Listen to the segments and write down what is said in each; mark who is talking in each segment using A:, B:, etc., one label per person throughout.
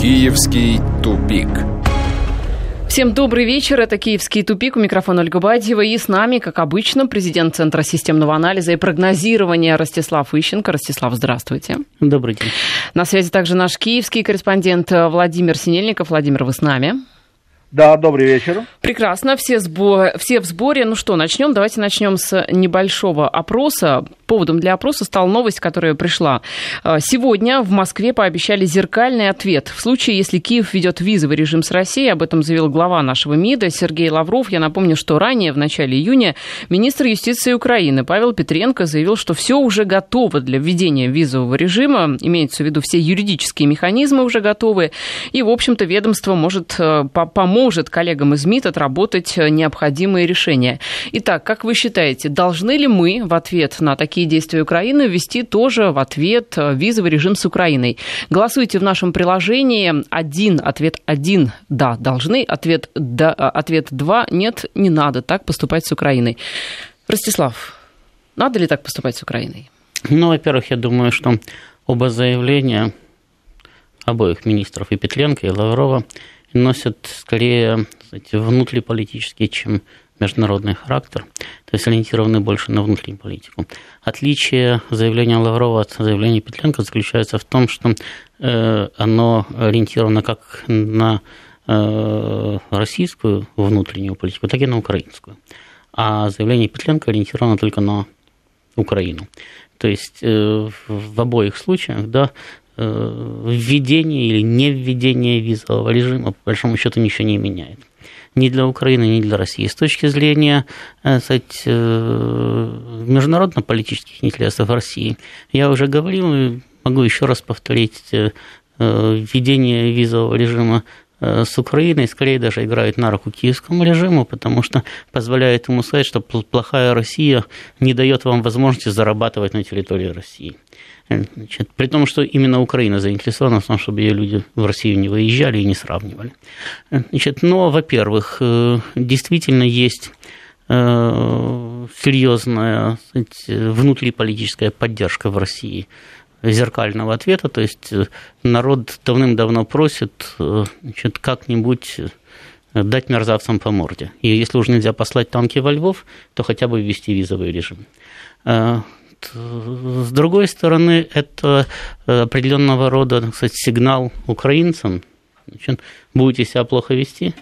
A: Киевский тупик.
B: Всем добрый вечер. Это «Киевский тупик». У микрофона Ольга Бадьева. И с нами, как обычно, президент Центра системного анализа и прогнозирования Ростислав Ищенко. Ростислав, здравствуйте.
C: Добрый день.
B: На связи также наш киевский корреспондент Владимир Синельников. Владимир, вы с нами?
D: Да, добрый вечер.
B: Прекрасно, все, сбо... все в сборе. Ну что, начнем. Давайте начнем с небольшого опроса. Поводом для опроса стала новость, которая пришла. А, сегодня в Москве пообещали зеркальный ответ. В случае, если Киев ведет визовый режим с Россией, об этом заявил глава нашего МИДа Сергей Лавров. Я напомню, что ранее, в начале июня, министр юстиции Украины Павел Петренко заявил, что все уже готово для введения визового режима. Имеется в виду, все юридические механизмы уже готовы. И, в общем-то, ведомство может э, помочь поможет коллегам из МИД отработать э, необходимые решения. Итак, как вы считаете, должны ли мы в ответ на такие действия Украины ввести тоже в ответ э, визовый режим с Украиной? Голосуйте в нашем приложении. Один, ответ один, да, должны. Ответ, да, э, ответ два, нет, не надо так поступать с Украиной. Ростислав, надо ли так поступать с Украиной?
C: Ну, во-первых, я думаю, что оба заявления обоих министров, и Петренко, и Лаврова, носят скорее кстати, внутриполитический, чем международный характер, то есть ориентированы больше на внутреннюю политику. Отличие заявления Лаврова от заявления Петренко заключается в том, что э, оно ориентировано как на э, российскую внутреннюю политику, так и на украинскую. А заявление Петренко ориентировано только на Украину. То есть э, в обоих случаях да, введение или не введение визового режима, по большому счету, ничего не меняет. Ни для Украины, ни для России. С точки зрения э, э, международно-политических интересов России, я уже говорил и могу еще раз повторить, введение визового режима с Украиной скорее даже играет на руку киевскому режиму, потому что позволяет ему сказать, что плохая Россия не дает вам возможности зарабатывать на территории России. Значит, при том, что именно Украина заинтересована в том, чтобы ее люди в Россию не выезжали и не сравнивали. Значит, но, во-первых, э, действительно есть э, серьезная сказать, внутриполитическая поддержка в России зеркального ответа, то есть э, народ давным-давно просит значит, как-нибудь дать мерзавцам по морде. И если уже нельзя послать танки во Львов, то хотя бы ввести визовый режим. С другой стороны, это э, определенного рода, так сказать, сигнал украинцам. Значит, будете себя плохо вести,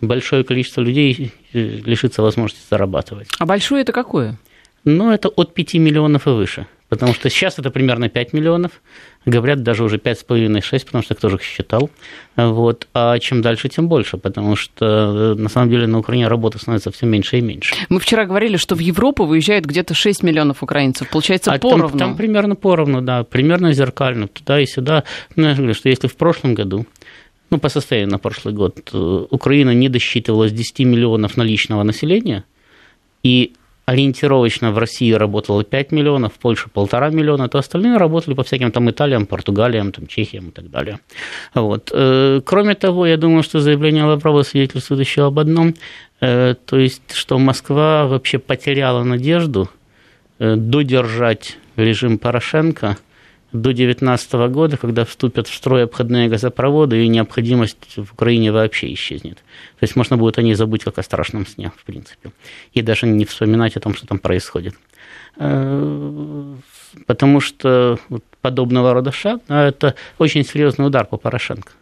C: большое количество людей э, лишится возможности зарабатывать.
B: А большое это какое?
C: Ну, это от 5 миллионов и выше. Потому что сейчас это примерно 5 миллионов, говорят даже уже 5,5-6, потому что кто же их считал. Вот. А чем дальше, тем больше, потому что на самом деле на Украине работы становится все меньше и меньше.
B: Мы вчера говорили, что в Европу выезжает где-то 6 миллионов украинцев, получается а поровну.
C: Там, там примерно поровну, да, примерно зеркально, туда и сюда. Ну, я говорю, что если в прошлом году ну, по состоянию на прошлый год, э, Украина не досчитывалась 10 миллионов наличного населения, и ориентировочно в России работало 5 миллионов, в Польше полтора миллиона, то остальные работали по всяким там Италиям, Португалиям, там, Чехиям и так далее. Вот. Э, кроме того, я думаю, что заявление Лаврова свидетельствует еще об одном, э, то есть, что Москва вообще потеряла надежду э, додержать режим Порошенко до 2019 года, когда вступят в строй обходные газопроводы, и необходимость в Украине вообще исчезнет. То есть можно будет о ней забыть как о страшном сне, в принципе, и даже не вспоминать о том, что там происходит. Э, потому что подобного рода шаг – это очень серьезный удар по Порошенко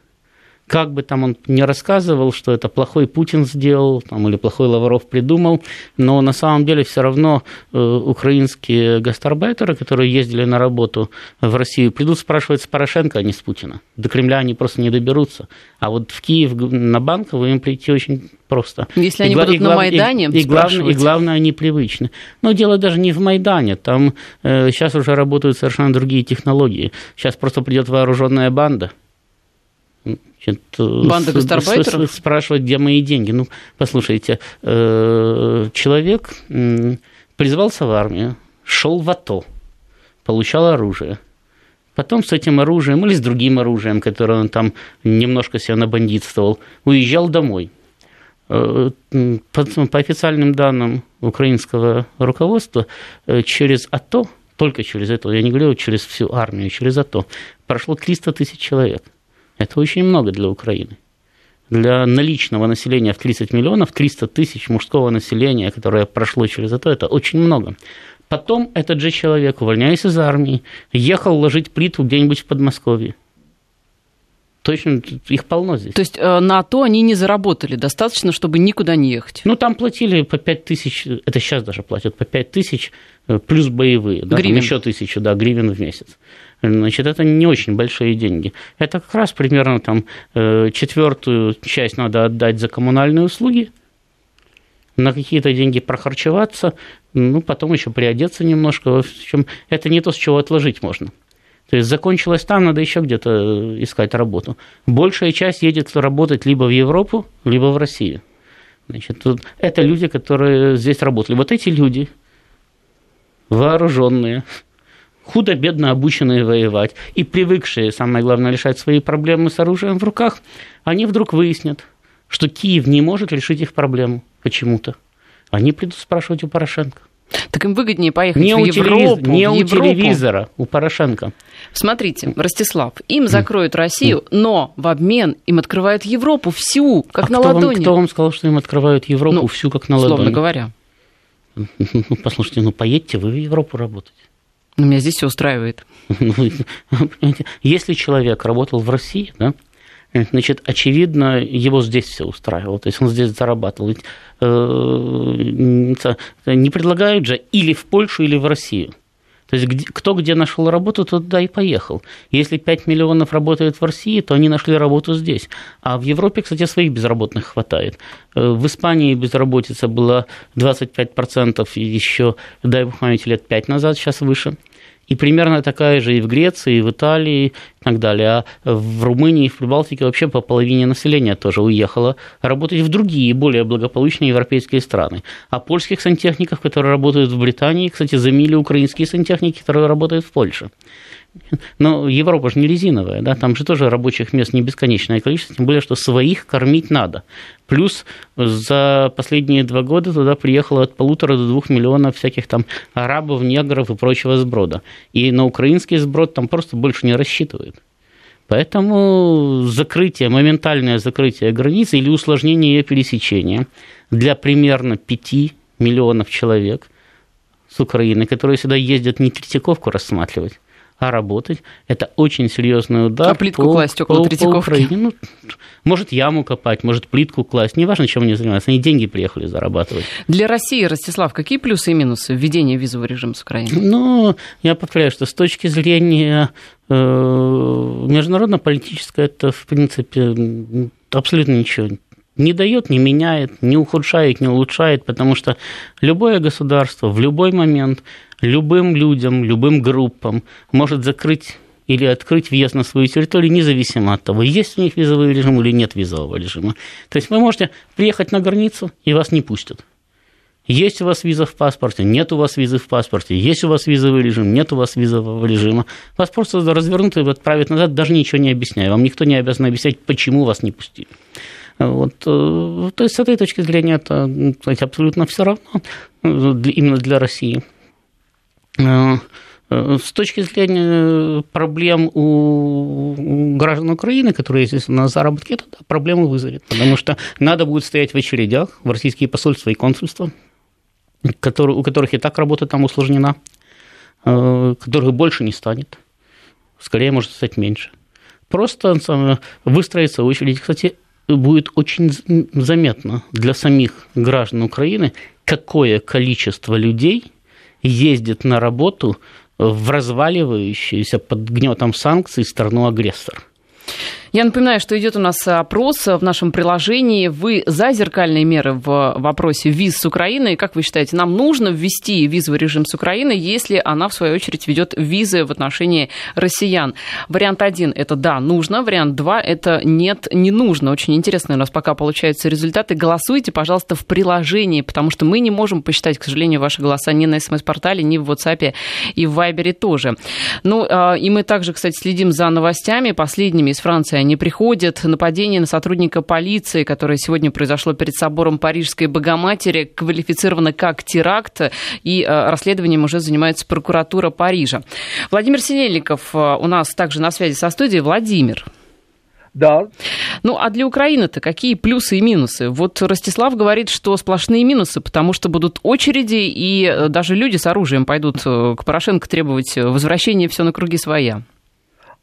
C: как бы там он не рассказывал, что это плохой Путин сделал там, или плохой Лавров придумал, но на самом деле все равно э, украинские гастарбайтеры, которые ездили на работу в Россию, придут спрашивать с Порошенко, а не с Путина. До Кремля они просто не доберутся. А вот в Киев на Банково им прийти очень просто.
B: Если и они будут и, на Майдане
C: и, и, главное, и главное, они привычны. Но дело даже не в Майдане. Там э, сейчас уже работают совершенно другие технологии. Сейчас просто придет вооруженная банда –
B: Банда гастарбайтеров?
C: Спрашивать, где мои деньги. Ну, послушайте, э, человек призвался в армию, шел в АТО, получал оружие. Потом с этим оружием или с другим оружием, которое он там немножко себя набандитствовал, уезжал домой. Э, по, по официальным данным украинского руководства, э, через АТО, только через это, я не говорю через всю армию, через АТО, прошло 300 тысяч человек Это очень много для Украины. Для наличного населения в 30 миллионов, 300 тысяч мужского населения, которое прошло через это, это очень много. Потом этот же человек, увольняясь из армии, ехал ложить плиту где-нибудь в Подмосковье. Точно, их полно здесь.
B: То есть э, на то они не заработали достаточно, чтобы никуда не ехать?
C: Ну, там платили по 5 тысяч, это сейчас даже платят по 5 тысяч, э, плюс боевые, да,
B: гривен.
C: еще тысячу, да, гривен в месяц. Значит, это не очень большие деньги. Это как раз примерно там э, четвертую часть надо отдать за коммунальные услуги, на какие-то деньги прохарчеваться, ну, потом еще приодеться немножко. В общем, это не то, с чего отложить можно. То есть закончилось там, надо еще где-то э, искать работу. Большая часть едет работать либо в Европу, либо в Россию. Значит, это люди, которые здесь работали. Вот эти люди, вооруженные, худо-бедно обученные воевать и привыкшие, самое главное, решать свои проблемы с оружием в руках, они вдруг выяснят, что Киев не может решить их проблему почему-то. Они придут спрашивать у Порошенко.
B: Так им выгоднее поехать
C: не
B: в
C: у
B: Европу.
C: Телевиз... Не
B: в
C: у
B: Европу.
C: телевизора, у Порошенко.
B: Смотрите, Ростислав, им закроют Россию, но в обмен им открывают Европу всю, как
C: а
B: на
C: кто
B: ладони.
C: Вам, кто вам сказал, что им открывают Европу
B: Ну,
C: всю, как на
B: Условно
C: ладони?
B: говоря.
C: Ну, послушайте, ну поедьте вы в Европу работать.
B: Ну, Меня здесь все устраивает.
C: Ну, Если человек работал в России, да, значит, очевидно, его здесь все устраивало, то есть он здесь зарабатывал. Э, не предлагают же или в Польшу, или в Россию. То есть кто где нашел работу, тот туда и поехал. Если 5 миллионов работает в России, то они нашли работу здесь. А в Европе, кстати, своих безработных хватает. Э, В Испании безработица была 25% еще, дай бог памяти, лет 5 назад, сейчас выше. И примерно такая же и в Греции, и в Италии, и так далее. А в Румынии, и в Прибалтике вообще по половине населения тоже уехало работать в другие, более благополучные европейские страны. А польских сантехников, которые работают в Британии, кстати, заменили украинские сантехники, которые работают в Польше. Но Европа же не резиновая, да, там же тоже рабочих мест не бесконечное количество, тем более, что своих кормить надо. Плюс за последние два года туда приехало от полутора до двух миллионов всяких там арабов, негров и прочего сброда. И на украинский сброд там просто больше не рассчитывают. Поэтому закрытие, моментальное закрытие границы или усложнение ее пересечения для примерно 5 миллионов человек с Украины, которые сюда ездят не Третьяковку рассматривать, а работать, это очень серьезный удар.
B: А плитку класть около Третьяковки?
C: Украине. Ну, может, яму копать, может, плитку класть. Неважно, чем они занимаются. Они деньги приехали зарабатывать.
B: Для России, Ростислав, какие плюсы и минусы введения визового режима с Украиной?
C: Ну, я повторяю, что с точки зрения э, международно-политической, это, в принципе, абсолютно ничего не дает, не меняет, не ухудшает, не улучшает, потому что любое государство в любой момент любым людям, любым группам может закрыть или открыть въезд на свою территорию, независимо от того, есть у них визовый режим или нет визового режима. То есть вы можете приехать на границу, и вас не пустят. Есть у вас виза в паспорте, нет у вас визы в паспорте, есть у вас визовый режим, нет у вас визового режима. Вас просто развернут и отправят назад, даже ничего не объясняя. Вам никто не обязан объяснять, почему вас не пустили. Вот, то есть с этой точки зрения это кстати, абсолютно все равно именно для России. С точки зрения проблем у граждан Украины, которые, естественно, на заработке, это да, проблемы вызовет, потому что надо будет стоять в очередях в российские посольства и консульства, которые, у которых и так работа там усложнена, которых больше не станет, скорее может стать меньше. Просто выстроиться в очередь. Кстати, будет очень заметно для самих граждан Украины, какое количество людей ездит на работу в разваливающуюся под гнетом санкций страну-агрессор.
B: Я напоминаю, что идет у нас опрос в нашем приложении. Вы за зеркальные меры в вопросе виз с Украиной. Как вы считаете, нам нужно ввести визовый режим с Украиной, если она, в свою очередь, ведет визы в отношении россиян? Вариант один – это да, нужно. Вариант два – это нет, не нужно. Очень интересно у нас пока получаются результаты. Голосуйте, пожалуйста, в приложении, потому что мы не можем посчитать, к сожалению, ваши голоса ни на смс-портале, ни в WhatsApp и в Viber тоже. Ну, и мы также, кстати, следим за новостями последними из Франции не приходят. Нападение на сотрудника полиции, которое сегодня произошло перед собором Парижской Богоматери, квалифицировано как теракт, и расследованием уже занимается прокуратура Парижа. Владимир Синельников у нас также на связи со студией. Владимир.
D: Да.
B: Ну, а для Украины-то какие плюсы и минусы? Вот Ростислав говорит, что сплошные минусы, потому что будут очереди, и э, даже люди с оружием пойдут э, к Порошенко требовать возвращения все на круги своя.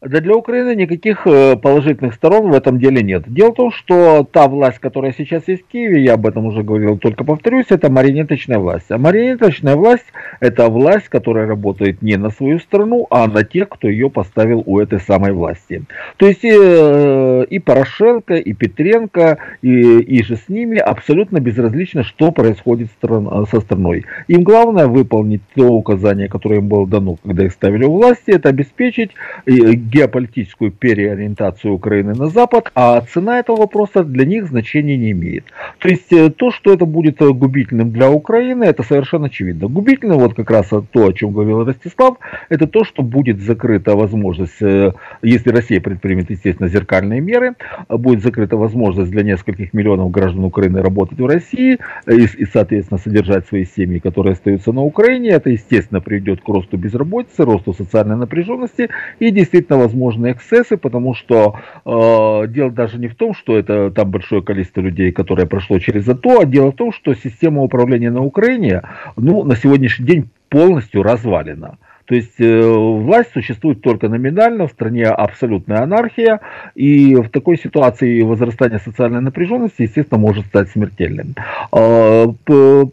D: Да для Украины никаких э, положительных сторон в этом деле нет. Дело в том, что та власть, которая сейчас есть в Киеве, я об этом уже говорил, только повторюсь, это марионеточная власть. А марионеточная власть – это власть, которая работает не на свою страну, а на тех, кто ее поставил у этой самой власти. То есть и, э, и Порошенко, и Петренко, и, и же с ними абсолютно безразлично, что происходит со страной. Им главное выполнить то указание, которое им было дано, когда их ставили у власти, это обеспечить геополитическую переориентацию Украины на Запад, а цена этого вопроса для них значения не имеет. То есть э, то, что это будет э, губительным для Украины, это совершенно очевидно. Губительным, вот как раз то, о чем говорил Ростислав, это то, что будет закрыта возможность, э, если Россия предпримет, естественно, зеркальные меры, будет закрыта возможность для нескольких миллионов граждан Украины работать в России и, и соответственно, содержать свои семьи, которые остаются на Украине. Это, естественно, приведет к росту безработицы, росту социальной напряженности и действительно возможны эксцессы, потому что э, дело даже не в том, что это там большое количество людей, которое прошло через АТО, а дело в том, что система управления на Украине ну, на сегодняшний день полностью развалена. То есть э, власть существует только номинально, в стране абсолютная анархия, и в такой ситуации возрастание социальной напряженности, естественно, может стать смертельным. А,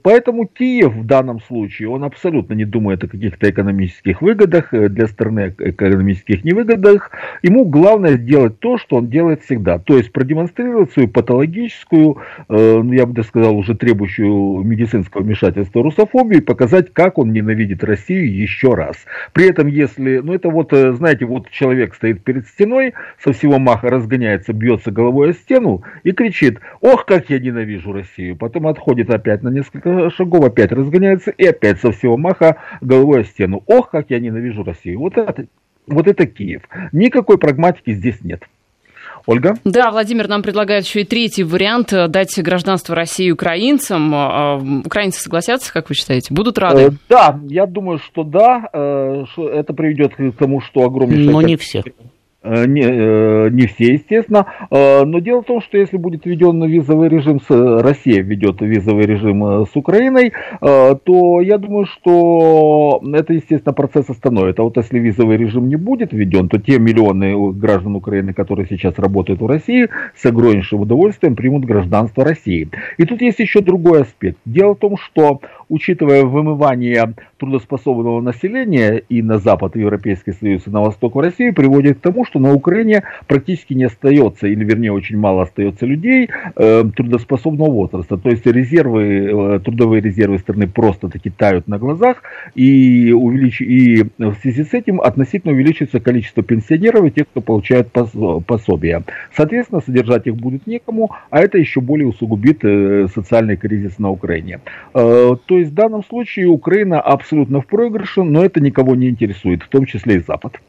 D: поэтому Киев в данном случае, он абсолютно не думает о каких-то экономических выгодах, э, для страны экономических невыгодах. Ему главное сделать то, что он делает всегда, то есть продемонстрировать свою патологическую, э, ну, я бы даже сказал, уже требующую медицинского вмешательства русофобию и показать, как он ненавидит Россию еще раз. При этом, если, ну это вот, э, знаете, вот человек стоит перед стеной, со всего маха разгоняется, бьется головой о стену и кричит, ох, как я ненавижу Россию. Потом отходит опять на несколько шагов, опять разгоняется и опять со всего маха головой о стену. Ох, как я ненавижу Россию. Вот это, вот это Киев. Никакой прагматики здесь нет. Ольга?
B: Да, Владимир нам предлагает еще и третий вариант э, дать гражданство России украинцам. А, украинцы согласятся, как вы считаете? Будут рады? Э,
D: да, я думаю, что да. Э, это приведет к тому, что огромнейшее...
C: Но не всех.
D: Э, не, э, не все, естественно. Э, но дело в том, что если будет введен визовый режим с Россией, введет визовый режим с Украиной, то я думаю, что это, естественно, процесс остановит. А вот если визовый режим не будет введен, то те миллионы граждан Украины, которые сейчас работают в России, с огромнейшим удовольствием примут гражданство России. И тут есть еще другой аспект. Дело в том, что учитывая вымывание трудоспособного населения и на Запад в Европейский Союз, и на Восток в Россию, приводит к тому, что на Украине практически не остается, или вернее очень мало остается людей э, трудоспособного возраста. То есть резервы, э, трудовые резервы страны просто-таки тают на глазах, и, увелич... и в связи с этим относительно увеличивается количество пенсионеров и тех, кто получает пособия. Соответственно, содержать их будет некому, а это еще более усугубит э, социальный кризис на Украине. Э, то есть в данном случае Украина абсолютно в проигрыше, но это никого не интересует, в том числе и Запад.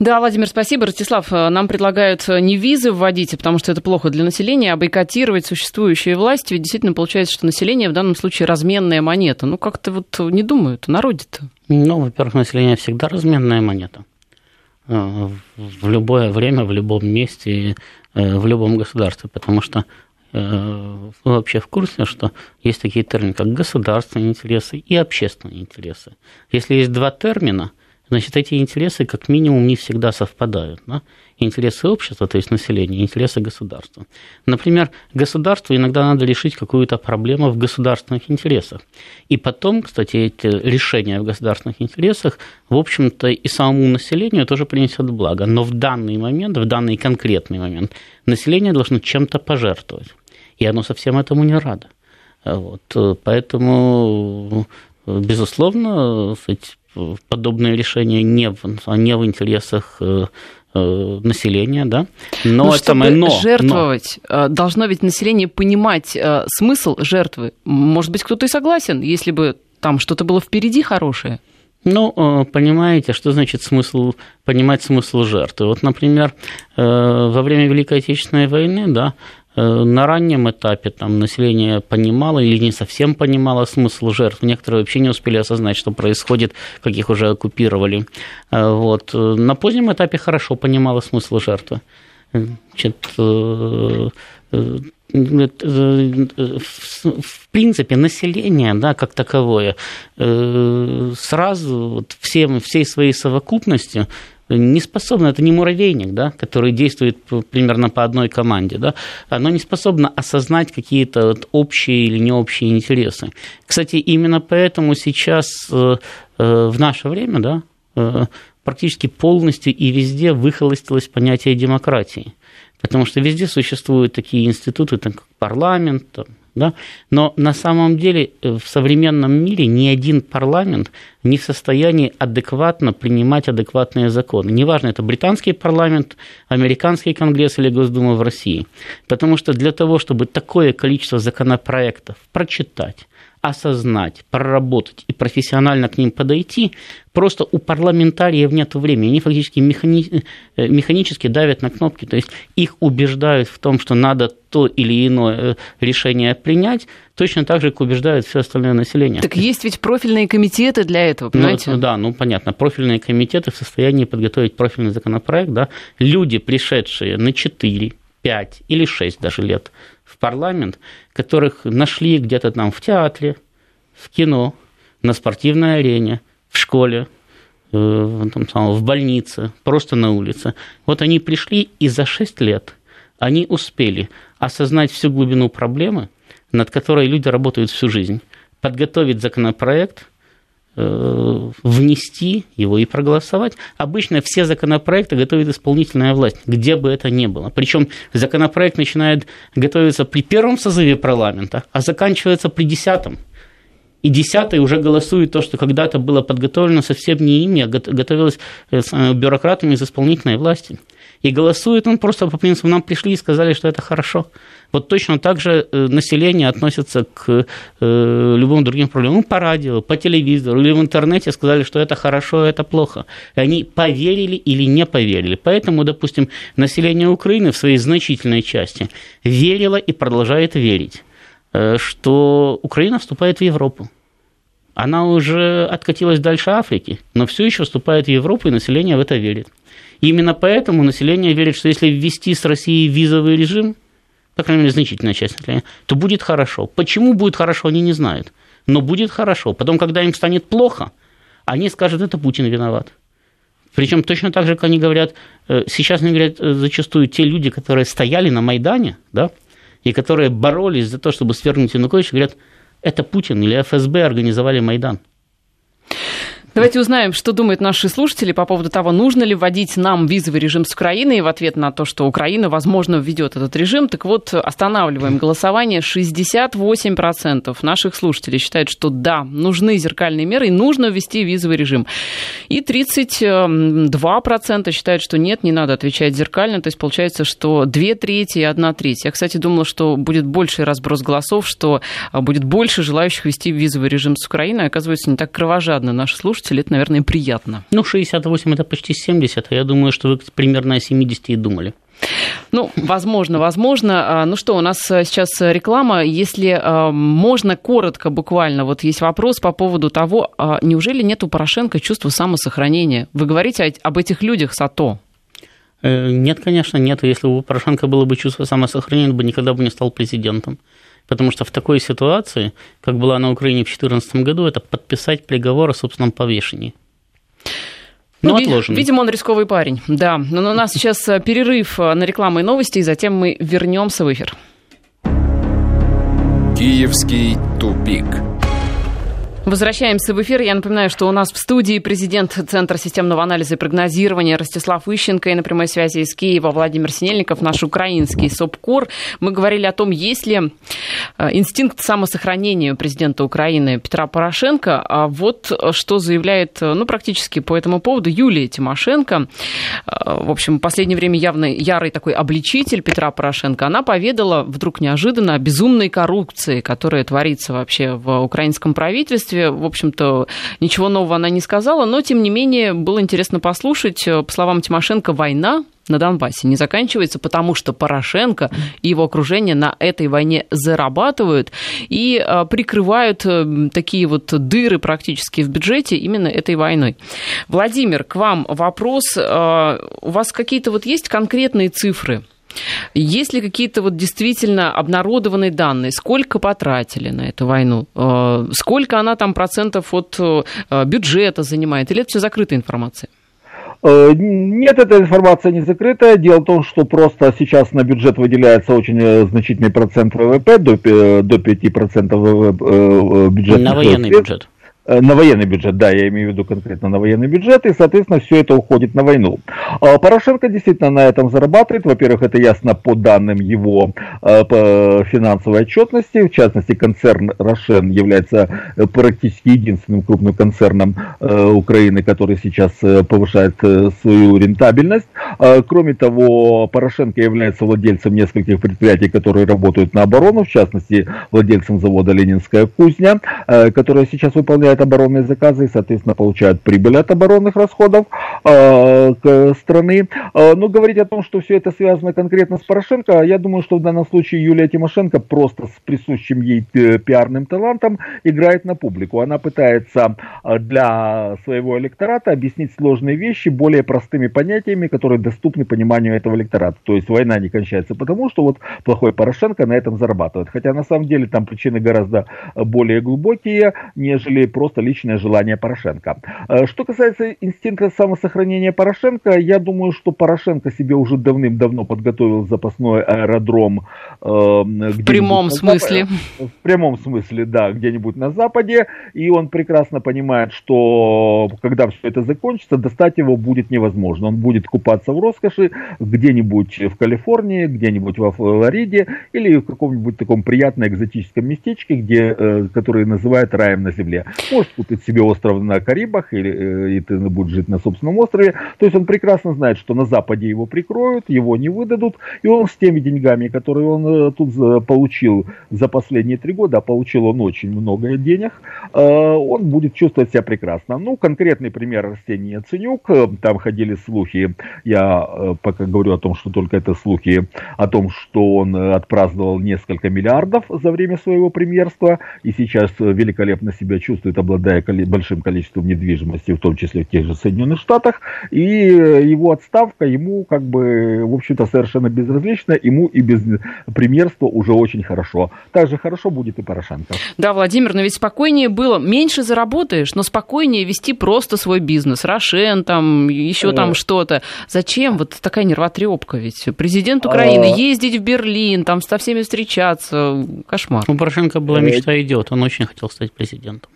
B: Да, Владимир, спасибо. Ростислав, э, нам предлагают э, не визы вводить, потому что это плохо для населения, а бойкотировать существующие власти. Ведь действительно получается, что население в данном случае разменная монета. Ну, как-то вот не думают, народе-то.
C: Ну, во-первых, население всегда разменная монета. Э, в любое время, в любом месте, в любом государстве, потому что вы вообще в курсе, что есть такие термины, как государственные интересы и общественные интересы. Если есть два термина – значит, эти интересы как минимум не всегда совпадают. Да? Интересы общества, то есть населения, интересы государства. Например, государству иногда надо решить какую-то проблему в государственных интересах. И потом, кстати, эти решения в государственных интересах, в общем-то, и самому населению тоже принесет благо. Но в данный момент, в данный конкретный момент, население должно чем-то пожертвовать. И оно совсем этому не радо. Вот, поэтому, безусловно, подобные решения не в, не в интересах э, э, населения, да.
B: Но, но чтобы но, жертвовать, но. Э, должно ведь население понимать смысл жертвы. Может быть, кто-то и согласен, если бы там что-то было впереди хорошее.
C: Ну, понимаете, что значит смысл, понимать смысл жертвы? Вот, например, во время Великой Отечественной войны, да, на раннем этапе там, население понимало или не совсем понимало смысл жертв. Некоторые вообще не успели осознать, что происходит, как их уже оккупировали. Э, вот. На позднем этапе хорошо понимало смысл жертвы. значит, в принципе, население, да, как таковое, сразу вот всем, всей своей совокупностью не способно, это не муравейник, да, который действует примерно по одной команде, да, оно не способно осознать какие-то вот общие или необщие интересы. Кстати, именно поэтому сейчас э, э, в наше время, да, э, практически полностью и везде выхолостилось понятие демократии. Потому что везде существуют такие институты, как парламент, там, да? Но на самом деле э, в современном мире ни один парламент не в состоянии адекватно принимать адекватные законы. Неважно, это британский парламент, американский конгресс или Госдума в России. Потому что для того, чтобы такое количество законопроектов прочитать, осознать, проработать и профессионально к ним подойти, просто у парламентариев нет времени. Они фактически механи... Э, механически давят на кнопки, то есть их убеждают в том, что надо то или иное э, решение принять, точно так же, как убеждают все остальное население.
B: Так есть ведь профильные комитеты для этого, ну, понимаете?
C: Ну, да, ну понятно, профильные комитеты в состоянии подготовить профильный законопроект, да, люди, пришедшие на 4, 5 или 6 даже лет парламент, которых нашли где-то там в театре, в кино, на спортивной арене, в школе, э, в больнице, просто на улице. Вот они пришли, и за 6 лет они успели осознать всю глубину проблемы, над которой люди работают всю жизнь, подготовить законопроект – внести его и проголосовать. Обычно все законопроекты готовит исполнительная власть, где бы это ни было. Причем законопроект начинает готовиться при первом созыве парламента, а заканчивается при десятом. И десятый уже голосует то, что когда-то было подготовлено совсем не ими, а готовилось э, э, бюрократами из исполнительной власти. И голосует он просто по принципу, нам пришли и сказали, что это хорошо. Вот точно так же э, население относится к э, любым другим проблемам. Ну, по радио, по телевизору или в интернете сказали, что это хорошо, это плохо. И они поверили или не поверили. Поэтому, допустим, население Украины в своей значительной части верило и продолжает верить, э, что Украина вступает в Европу. Она уже откатилась дальше Африки, но все еще вступает в Европу, и население в это верит. Именно поэтому население верит, что если ввести с Россией визовый режим, по крайней мере, значительная часть населения, то будет хорошо. Почему будет хорошо, они не знают. Но будет хорошо. Потом, когда им станет плохо, они скажут, это Путин виноват. Причем точно так же, как они говорят, э, сейчас они говорят э, зачастую те люди, которые стояли на Майдане, да, и которые боролись за то, чтобы свергнуть Януковича, говорят, это Путин или ФСБ организовали Майдан.
B: Давайте узнаем, что думают наши слушатели по поводу того, нужно ли вводить нам визовый режим с Украиной. И в ответ на то, что Украина, возможно, введет этот режим. Так вот, останавливаем голосование. 68% наших слушателей считают, что да, нужны зеркальные меры и нужно ввести визовый режим. И 32% считают, что нет, не надо отвечать зеркально. То есть получается, что две трети и одна треть. Я, кстати, думала, что будет больший разброс голосов, что будет больше желающих ввести визовый режим с Украиной. Оказывается, не так кровожадно наши слушатели слушателей это, наверное, приятно.
C: Ну, 68 это почти 70, а я думаю, что вы примерно о 70 и думали.
B: Ну, возможно, возможно. А, ну что, у нас сейчас реклама. Если а, можно коротко, буквально, вот есть вопрос по поводу того, а, неужели нет у Порошенко чувства самосохранения? Вы говорите об этих людях с АТО.
C: Э, нет, конечно, нет. Если у Порошенко было бы чувство самосохранения, он бы никогда бы не стал президентом. Потому что в такой ситуации, как была на Украине в 2014 году, это подписать приговор о собственном повешении.
B: Ну, ну отложенный. Видимо, он рисковый парень. Да. Но у нас сейчас э, перерыв э, на рекламу и новости, и затем мы вернемся в эфир.
A: Киевский тупик.
B: Возвращаемся в эфир. Я напоминаю, что у нас в студии президент Центра системного анализа и прогнозирования Ростислав Ищенко и на прямой связи из Киева Владимир Синельников, наш украинский СОПКОР. Мы говорили о том, есть ли э, инстинкт самосохранения президента Украины Петра Порошенко. А вот что заявляет, э, ну, практически по этому поводу Юлия Тимошенко. Э, в общем, в последнее время явно ярый такой обличитель Петра Порошенко. Она поведала вдруг неожиданно о безумной коррупции, которая творится вообще в украинском правительстве правительстве, в общем-то, ничего нового она не сказала, но, тем не менее, было интересно послушать. По словам Тимошенко, война на Донбассе не заканчивается, потому что Порошенко и его окружение на этой войне зарабатывают и а, прикрывают э, такие вот дыры практически в бюджете именно этой войной. Владимир, к вам вопрос. У вас какие-то вот есть конкретные цифры Есть ли какие-то вот действительно обнародованные данные, сколько потратили на эту войну, э, сколько она там процентов от э, бюджета занимает, или это все закрытая информация?
D: Э, нет, эта информация не закрытая. Дело в том, что просто сейчас на бюджет выделяется очень значительный процент ВВП, до, до 5% бюджета.
C: На военный бюджет.
D: Э, на военный бюджет, да, я имею в виду конкретно на военный бюджет, и, соответственно, все это уходит на войну. А Порошенко действительно на этом зарабатывает. Во-первых, это ясно по данным его э, по финансовой отчетности. В частности, концерн Рошен является э, практически единственным крупным концерном Украины, который сейчас повышает свою рентабельность. А кроме того, Порошенко является владельцем нескольких предприятий, которые работают на оборону, в частности, владельцем завода «Ленинская кузня», которая сейчас выполняет выполняют оборонные заказы и, соответственно, получают прибыль от оборонных расходов э, страны. Э, но говорить о том, что все это связано конкретно с Порошенко, я думаю, что в данном случае Юлия Тимошенко просто с присущим ей пиарным талантом играет на публику. Она пытается э, для своего электората объяснить сложные вещи более простыми понятиями, которые доступны пониманию этого электората. То есть война не кончается потому, что вот плохой Порошенко на этом зарабатывает. Хотя на самом деле там причины гораздо более глубокие, нежели просто просто личное желание Порошенко. Э, что касается инстинкта самосохранения Порошенко, я думаю, что Порошенко себе уже давным-давно подготовил запасной аэродром.
B: Э, в прямом смысле.
D: В прямом смысле, да, где-нибудь на Западе. И он прекрасно понимает, что когда все это закончится, достать его будет невозможно. Он будет купаться в роскоши где-нибудь в Калифорнии, где-нибудь во Флориде или в каком-нибудь таком приятном экзотическом местечке, где, э, который называют раем на земле может купить себе остров на Карибах, или, э, и ты будешь жить на собственном острове. То есть он прекрасно знает, что на Западе его прикроют, его не выдадут, и он с теми деньгами, которые он э, тут получил за последние три года, а получил он очень много денег, э, он будет чувствовать себя прекрасно. Ну, конкретный пример Арсений Яценюк, там ходили слухи, я пока говорю о том, что только это слухи, о том, что он отпраздновал несколько миллиардов за время своего премьерства, и сейчас великолепно себя чувствует, обладая большим количеством недвижимости, в том числе в тех же Соединенных Штатах, и его отставка ему как бы, в общем-то, совершенно безразлична, ему и без премьерства уже очень хорошо. Также хорошо будет и Порошенко.
B: Да, Владимир, но ведь спокойнее было, меньше заработаешь, но спокойнее вести просто свой бизнес, Рошен там, еще там э. что-то. Зачем вот такая нервотрепка ведь? Президент Украины, а... ездить в Берлин, там со всеми встречаться, кошмар.
C: У Порошенко была э. мечта идет, он очень хотел стать президентом.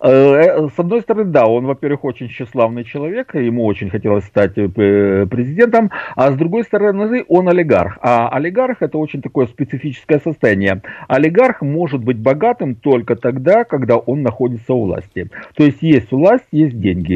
D: Э, э, с одной стороны, да, он, во-первых, очень тщеславный человек, ему очень хотелось стать э, президентом, а с другой стороны, он олигарх. А олигарх это очень такое специфическое состояние. Олигарх может быть богатым только тогда, когда он находится у власти. То есть есть власть, есть деньги.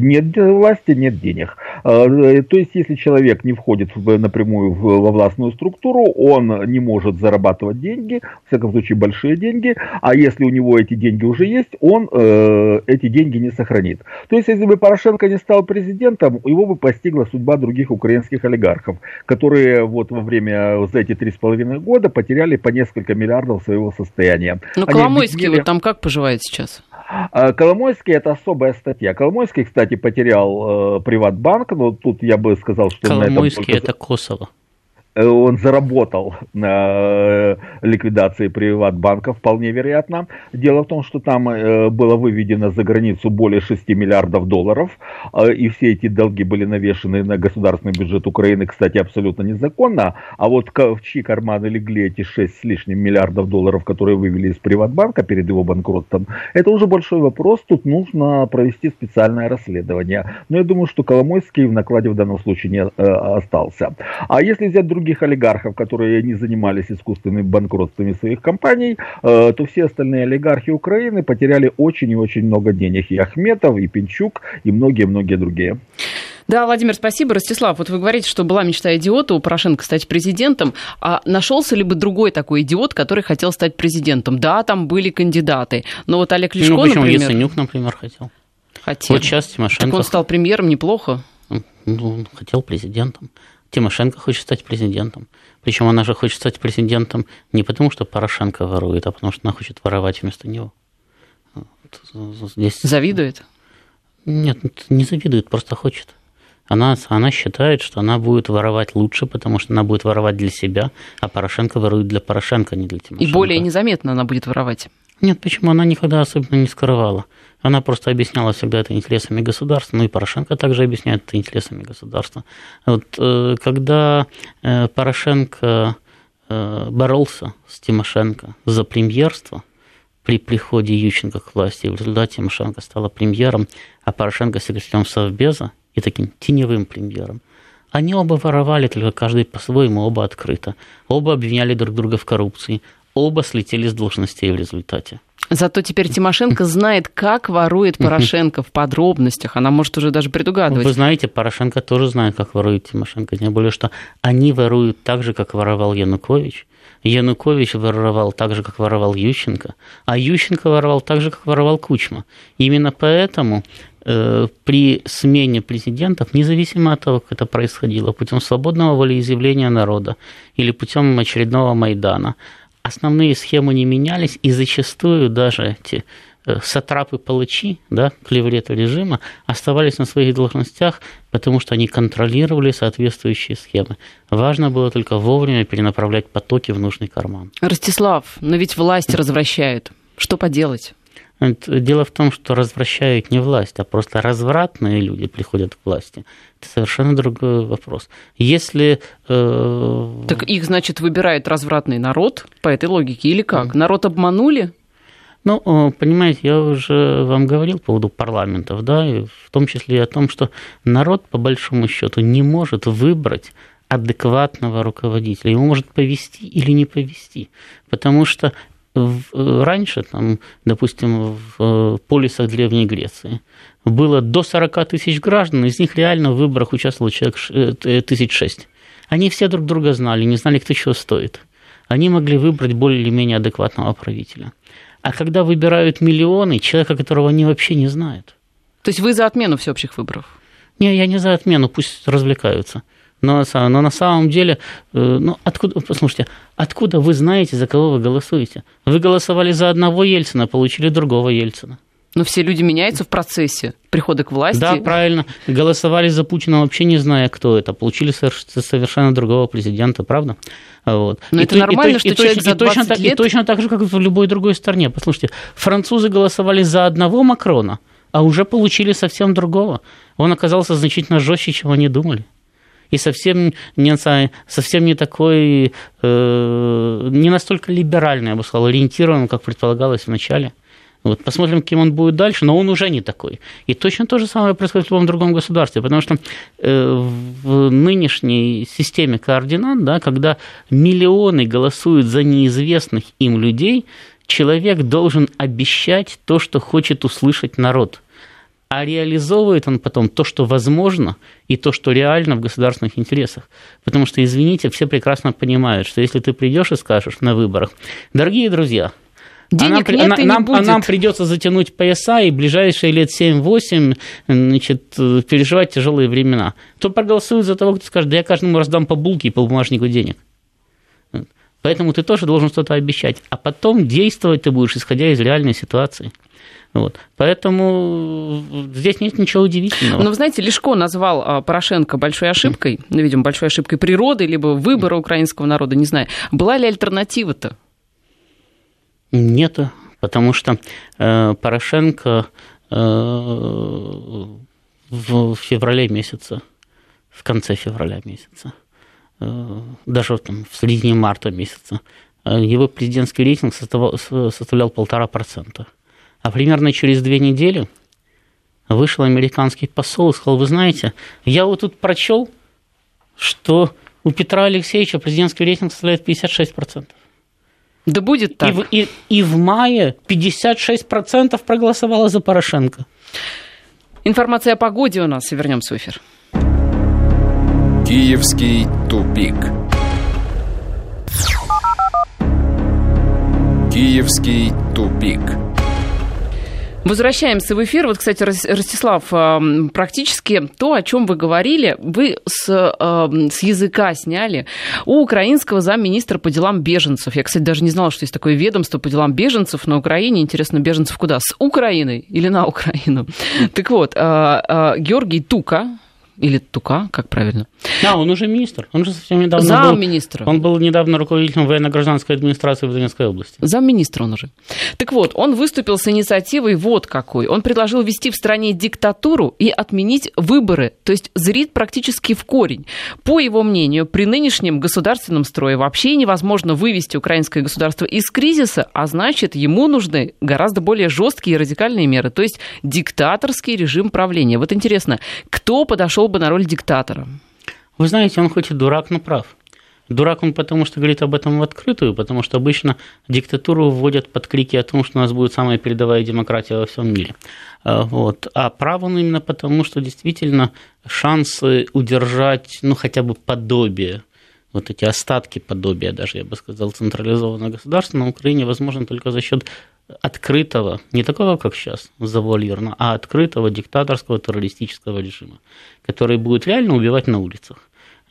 D: Нет власти, нет денег. То есть если человек не входит напрямую во властную структуру, он не может зарабатывать деньги, в всяком случае большие деньги, а если у него эти деньги уже есть, он э, эти деньги не сохранит. То есть, если бы Порошенко не стал президентом, его бы постигла судьба других украинских олигархов, которые вот во время за эти три с половиной года потеряли по несколько миллиардов своего состояния.
B: Ну, Коломойский объяснили... вот там как поживает сейчас?
D: А, Коломойский это особая статья. Коломойский, кстати, потерял э, Приватбанк, но тут я бы сказал, что
C: Коломойский на этом только... это Косово.
D: Э, он заработал на э, ликвидации приватбанка, вполне вероятно. Дело в том, что там э, было выведено за границу более 6 миллиардов долларов, и все эти долги были навешены на государственный бюджет Украины, кстати, абсолютно незаконно. А вот в чьи карманы легли эти 6 с лишним миллиардов долларов, которые вывели из приватбанка перед его банкротством, это уже большой вопрос. Тут нужно провести специальное расследование. Но я думаю, что Коломойский в накладе в данном случае не остался. А если взять другие других олигархов, которые не занимались искусственными банкротствами своих компаний, э, то все остальные олигархи Украины потеряли очень и очень много денег. И Ахметов, и Пинчук, и многие-многие другие.
B: Да, Владимир, спасибо. Ростислав, вот вы говорите, что была мечта идиота у Порошенко стать президентом. А нашелся ли бы другой такой идиот, который хотел стать президентом? Да, там были кандидаты. Но вот Олег Лешко, ну,
C: почему
B: например...
C: Яценюк, например, хотел.
B: Хотел.
C: Вот сейчас Тимошенко...
B: Так он стал премьером, неплохо.
C: Ну, он хотел президентом. Тимошенко хочет стать президентом. Причем она же хочет стать президентом не потому, что Порошенко ворует, а потому что она хочет воровать вместо него.
B: Здесь... Завидует?
C: Нет, не завидует, просто хочет. Она, она считает, что она будет воровать лучше, потому что она будет воровать для себя, а Порошенко ворует для Порошенко, а не для Тимошенко.
B: И более незаметно она будет воровать.
C: Нет, почему? Она никогда особенно не скрывала. Она просто объясняла всегда это интересами государства, ну и Порошенко также объясняет это интересами государства. Вот э, когда э, Порошенко э, боролся с Тимошенко за премьерство, при приходе Ющенко к власти, в результате Тимошенко стала премьером, а Порошенко секретарем Совбеза и таким теневым премьером. Они оба воровали, только каждый по-своему, оба открыто. Оба обвиняли друг друга в коррупции, оба слетели с должностей в результате.
B: Зато теперь Тимошенко знает, как ворует Порошенко в подробностях. Она может уже даже предугадывать.
C: Вы знаете, Порошенко тоже знает, как ворует Тимошенко. Тем более, что они воруют так же, как воровал Янукович. Янукович воровал так же, как воровал Ющенко, а Ющенко воровал так же, как воровал Кучма. Именно поэтому э, при смене президентов, независимо от того, как это происходило, путем свободного волеизъявления народа или путем очередного Майдана, основные схемы не менялись, и зачастую даже эти э, сатрапы-палачи, да, клеврета режима, оставались на своих должностях, потому что они контролировали соответствующие схемы. Важно было только вовремя перенаправлять потоки в нужный карман.
B: Ростислав, но ведь власть развращают. Что поделать?
C: Дело в том, что развращают не власть, а просто развратные люди приходят к власти. Это совершенно другой вопрос. Если...
B: Э... Так их, значит, выбирает развратный народ по этой логике или как? Народ обманули?
C: Ну, э, понимаете, я уже вам говорил по поводу парламентов, да, и в том числе и о том, что народ, по большому счету, не может выбрать адекватного руководителя. Ему может повести или не повести. Потому что раньше, там, допустим, в э, полисах Древней Греции было до 40 тысяч граждан, из них реально в выборах участвовало человек э, тысяч шесть. Они все друг друга знали, не знали, кто чего стоит. Они могли выбрать более или менее адекватного правителя. А когда выбирают миллионы, человека, которого они вообще не знают.
B: То есть вы за отмену всеобщих выборов?
C: Не, я не за отмену, пусть развлекаются. Но, но на самом деле, э, ну, откуда, послушайте, откуда вы знаете, за кого вы голосуете? Вы голосовали за одного Ельцина, получили другого Ельцина.
B: Но все люди меняются в процессе прихода к власти.
C: Да, правильно. Голосовали за Путина, вообще не зная, кто это. Получили совершенно другого президента, правда?
B: Вот. Но и это то, нормально, и, что и, человек и, за 20
C: точно,
B: лет...
C: И точно так же, как в любой другой стране. Послушайте, французы голосовали за одного Макрона, а уже получили совсем другого. Он оказался значительно жестче, чем они думали и совсем не, совсем не такой, э, не настолько либеральный, я бы сказал, ориентирован, как предполагалось в начале. Вот, посмотрим, кем он будет дальше, но он уже не такой. И точно то же самое происходит в любом другом государстве, потому что э, в нынешней системе координат, да, когда миллионы голосуют за неизвестных им людей, человек должен обещать то, что хочет услышать народ – а реализовывает он потом то, что возможно, и то, что реально в государственных интересах. Потому что, извините, все прекрасно понимают, что если ты придешь и скажешь на выборах, дорогие друзья,
B: Денег
C: а
B: нам, нет
C: а,
B: и
C: нам,
B: не будет.
C: а нам придется затянуть пояса и ближайшие лет 7-8 значит, переживать тяжелые времена. Кто проголосует за того, кто скажет, да я каждому раздам по булке и по бумажнику денег. Поэтому ты тоже должен что-то обещать. А потом действовать ты будешь, исходя из реальной ситуации. Вот. Поэтому здесь нет ничего удивительного.
B: Но вы знаете, Лешко назвал а, Порошенко большой ошибкой, ну, видимо, большой ошибкой природы, либо выбора украинского народа, не знаю. Была ли альтернатива-то?
C: Нет, потому что э, Порошенко э, в феврале месяца, в конце февраля месяца, э, даже там, в середине марта месяца, э, его президентский рейтинг составлял, составлял полтора процента. А примерно через две недели вышел американский посол и сказал, вы знаете, я вот тут прочел, что у Петра Алексеевича президентский рейтинг составляет 56%.
B: Да будет так.
C: И в, и, и в мае 56% проголосовало за Порошенко.
B: Информация о погоде у нас, и вернемся в эфир.
A: Киевский тупик. Киевский тупик.
B: Возвращаемся в эфир. Вот, кстати, Ростислав, практически то, о чем вы говорили, вы с, с языка сняли у украинского замминистра по делам беженцев. Я, кстати, даже не знала, что есть такое ведомство по делам беженцев на Украине. Интересно, беженцев куда? С Украины или на Украину? Так вот, а, а, Георгий Тука, Или Тука, как правильно?
C: Да, он уже министр. Он же совсем недавно
B: Замминистра.
C: был... Он был недавно руководителем военно-гражданской администрации в Донецкой области.
B: Замминистра он уже. Так вот, он выступил с инициативой вот какой. Он предложил ввести в стране диктатуру и отменить выборы, то есть зрит практически в корень. По его мнению, при нынешнем государственном строе вообще невозможно вывести украинское государство из кризиса, а значит, ему нужны гораздо более жесткие и радикальные меры, то есть диктаторский режим правления. Вот интересно, кто подошел бы на роль диктатора?
C: Вы знаете, он хоть и дурак, но прав. Дурак он потому, что говорит об этом в открытую, потому что обычно диктатуру вводят под крики о том, что у нас будет самая передовая демократия во всем мире. А, вот. А прав он именно потому, что действительно шансы удержать ну, хотя бы подобие вот эти остатки подобия, даже я бы сказал, централизованного государства на Украине возможно только за счет открытого, не такого, как сейчас, завуалированно, а открытого диктаторского террористического режима, который будет реально убивать на улицах,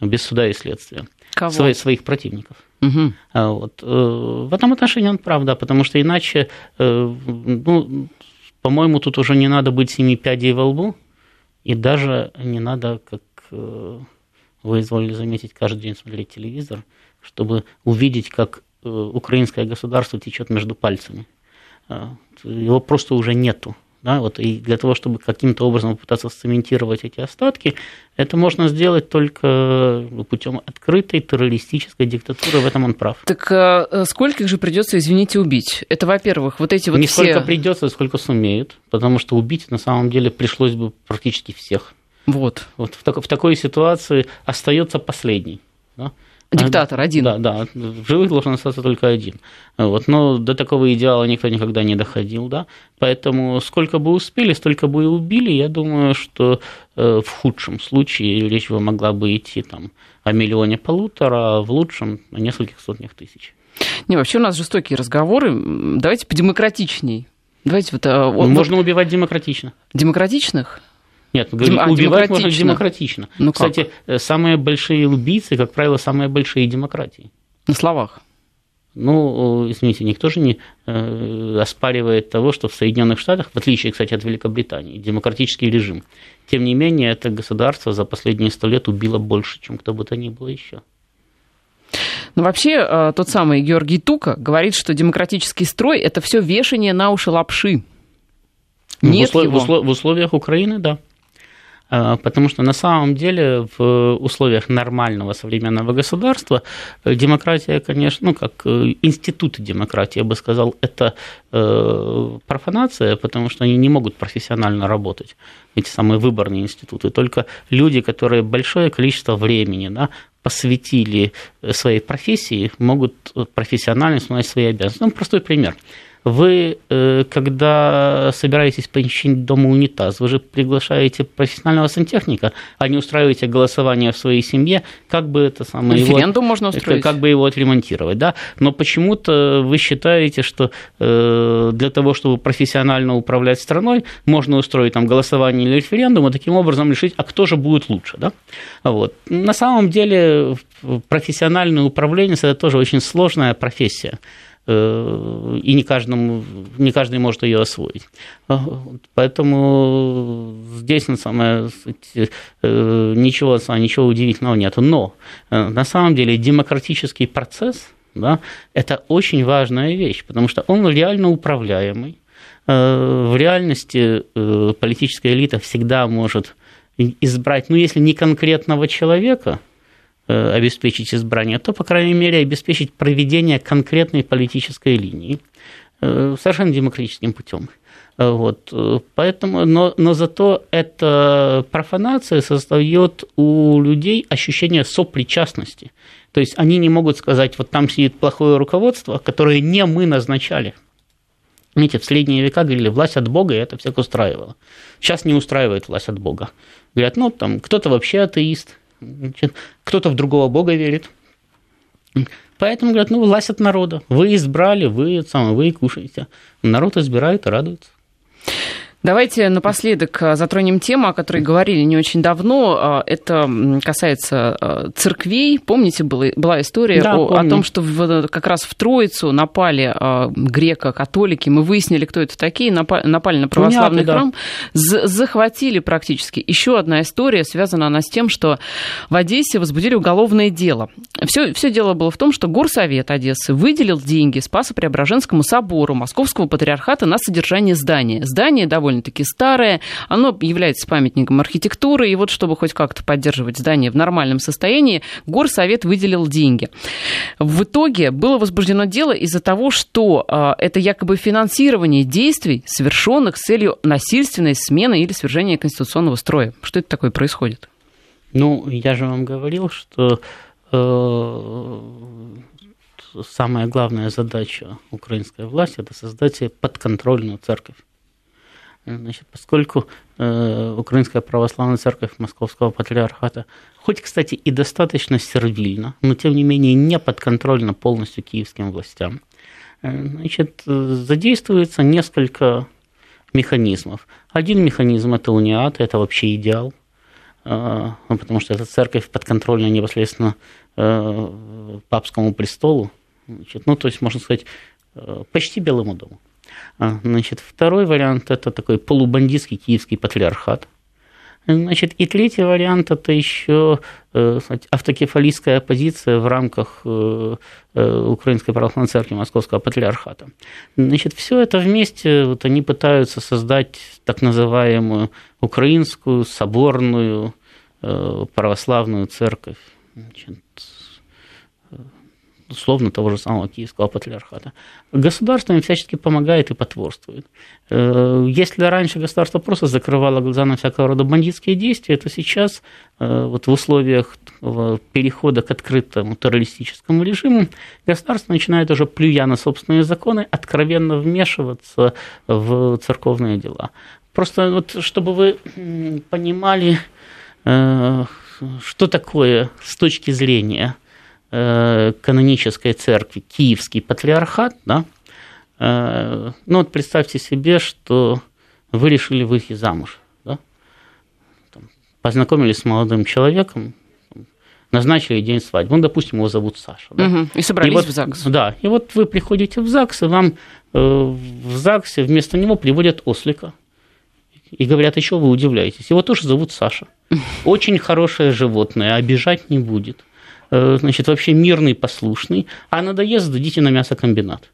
C: без суда и следствия.
B: Кого?
C: Свои, своих противников.
B: Угу.
C: Вот. Э, в этом отношении он прав, да, потому что иначе, э, ну, по-моему, тут уже не надо быть семи пядей во лбу, и даже не надо, как э, вы изволили заметить, каждый день смотреть телевизор, чтобы увидеть, как украинское государство течет между пальцами. Его просто уже нету. Да, вот, и для того, чтобы каким-то образом попытаться сцементировать эти остатки, это можно сделать только путем открытой террористической диктатуры, в этом он прав.
B: Так а сколько их же придется, извините, убить? Это, во-первых, вот эти вот
C: Не
B: все...
C: сколько придется, сколько сумеют, потому что убить на самом деле пришлось бы практически всех.
B: Вот.
C: Вот в, так, в такой ситуации остается последний. Да?
B: Диктатор один.
C: Да, да, в живых должен остаться только один. Вот, но до такого идеала никто никогда не доходил, да. Поэтому сколько бы успели, столько бы и убили. Я думаю, что э, в худшем случае речь бы могла бы идти там о миллионе полутора, а в лучшем о нескольких сотнях тысяч.
B: Не, вообще у нас жестокие разговоры. Давайте подемократичней. Давайте вот,
C: а, вот, Можно убивать демократично.
B: Демократичных?
C: Нет, Дем... а, убивать можно демократично. Ну, Кстати, как? самые большие убийцы, как правило, самые большие демократии.
B: На словах.
C: Ну, извините, никто же не э, оспаривает того, что в Соединенных Штатах, в отличие, кстати, от Великобритании, демократический режим. Тем не менее, это государство за последние сто лет убило больше, чем кто бы то ни было еще.
B: Ну, вообще, э, тот самый Георгий Тука говорит, что демократический строй – это все вешание на уши лапши.
C: Нет в, услов... его. в условиях Украины, да. А, потому что на самом деле в условиях нормального современного государства э, демократия, конечно, ну как э, институт демократии, я бы сказал, это э, профанация, потому что они не могут профессионально работать, эти самые выборные институты. Только люди, которые большое количество времени да, посвятили своей профессии, могут профессионально исполнять свои обязанности. Ну, простой пример – вы, э, когда собираетесь починить дома унитаз, вы же приглашаете профессионального сантехника, а не устраиваете голосование в своей семье, как бы это самое...
B: Референдум его, можно устроить.
C: Как бы его отремонтировать, да? Но почему-то вы считаете, что э, для того, чтобы профессионально управлять страной, можно устроить там голосование или референдум, и таким образом решить, а кто же будет лучше, да? Вот. На самом деле профессиональное управление – это тоже очень сложная профессия. Э, и не, каждому, не каждый может ее освоить. Поэтому здесь на самое, э, ничего, ничего удивительного нет. Но э, на самом деле демократический процесс да, это очень важная вещь, потому что он реально управляемый. В реальности политическая элита всегда может избрать, ну, если не конкретного человека, обеспечить избрание, то, по крайней мере, обеспечить проведение конкретной политической линии э, совершенно демократическим путем. Э, вот, поэтому, но, но зато эта профанация создает у людей ощущение сопричастности. То есть они не могут сказать, вот там сидит плохое руководство, которое не мы назначали. Знаете, в средние века говорили, власть от Бога, и это всех устраивало. Сейчас не устраивает власть от Бога. Говорят, ну, там, кто-то вообще атеист, кто-то в другого бога верит. Поэтому говорят, ну, власть от народа. Вы избрали, вы, самое, вы и кушаете. Народ избирает и радуется.
B: Давайте напоследок э, затронем тему, о которой говорили не очень давно. Э, это касается э, церквей. Помните, была, история да, о, о том, что в, как раз в Троицу напали греко-католики. Мы выяснили, кто это такие. Напали, напали на православный Понятно, храм. Да. Захватили практически. Еще одна история, связана она с тем, что в Одессе возбудили уголовное дело. Все, все дело было в том, что Горсовет Одессы выделил деньги Спасо-Преображенскому собору Московского патриархата на содержание здания. Здание довольно довольно-таки старое, оно является памятником архитектуры, и вот чтобы хоть как-то поддерживать здание в нормальном состоянии, Горсовет выделил деньги. В итоге было возбуждено дело из-за того, что э, это якобы финансирование действий, совершенных с целью насильственной смены или свержения конституционного строя. Что это такое происходит?
C: Ну, я же вам говорил, что э, самая главная задача украинской власти – это создать подконтрольную церковь. Значит, поскольку э, Украинская православная церковь Московского патриархата, хоть, кстати, и достаточно сервильна, но тем не менее не подконтрольна полностью киевским властям, э, значит, задействуется несколько механизмов. Один механизм – это униат, это вообще идеал, э, ну, потому что эта церковь подконтрольна непосредственно э, папскому престолу, значит, ну, то есть, можно сказать, э, почти Белому дому. А, значит, второй вариант – это такой полубандитский киевский патриархат. Значит, и третий вариант – это еще э, автокефалистская оппозиция в рамках э, э, Украинской православной церкви Московского патриархата. Значит, все это вместе вот они пытаются создать так называемую украинскую соборную православную церковь. Значит, условно того же самого киевского патриархата. Государство им всячески помогает и потворствует. Э, если раньше государство просто закрывало глаза на всякого рода бандитские действия, то сейчас э, вот в условиях перехода к открытому террористическому режиму государство начинает уже, плюя на собственные законы, откровенно вмешиваться в церковные дела. Просто вот, чтобы вы понимали, э, что такое с точки зрения канонической церкви Киевский патриархат, да, э, ну вот представьте себе, что вы решили выйти замуж, да, там, познакомились с молодым человеком, назначили день свадьбы, ну, допустим, его зовут Саша. Да?
B: Угу, и собрались и вот, в ЗАГС.
C: Да, и вот вы приходите в ЗАГС, и вам э, в ЗАГСе вместо него приводят ослика, и говорят, еще вы удивляетесь, его тоже зовут Саша. Очень хорошее животное, обижать не будет. Э, значит, вообще мирный, послушный, а надоест, дадите на мясокомбинат.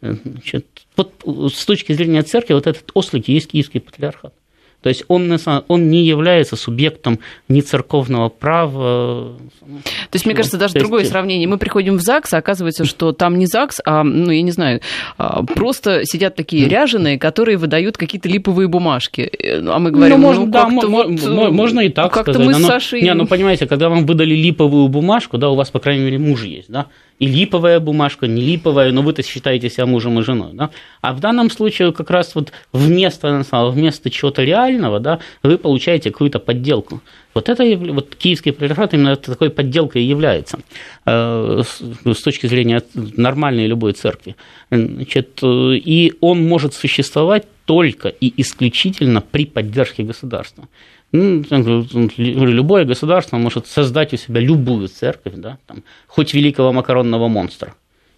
C: Э, значит, вот с точки зрения церкви, вот этот ослик есть киевский патриархат. То есть он, он не является субъектом ни церковного права.
B: То есть, мне кажется, даже есть... другое сравнение. Мы приходим в ЗАГС, а оказывается, что там не ЗАГС, а, ну, я не знаю, а, просто сидят такие ряженые, которые выдают какие-то липовые бумажки. Э, а мы говорим, ну, можно, ну да, вот,
C: можно и так
B: как-то
C: сказать.
B: мы с Сашей...
C: Не, ну, понимаете, когда вам выдали липовую бумажку, да, у вас, по крайней мере, муж есть, да, и липовая бумажка, не липовая, но вы-то считаете себя мужем и женой. Да? А в данном случае как раз вот вместо, вместо чего-то реального да, вы получаете какую-то подделку. Вот это вот киевский патриархат именно такой подделкой и является э, с точки зрения нормальной любой церкви. Значит, и он может существовать только и исключительно при поддержке государства. Ну, любое государство может создать у себя любую церковь, да, там, хоть великого макаронного монстра,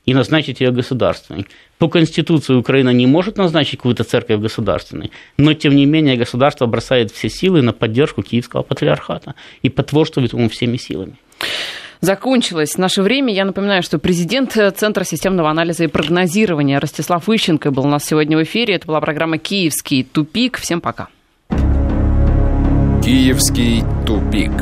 C: и назначить ее государственной. По Конституции Украина не может назначить какую-то церковь государственной, но тем не менее государство бросает все силы на поддержку Киевского патриархата и потворствует ему всеми силами.
B: Закончилось наше время. Я напоминаю, что президент Центра системного анализа и прогнозирования Ростислав Ищенко был у нас сегодня в эфире. Это была программа «Киевский тупик». Всем пока.
A: Киевский тупик.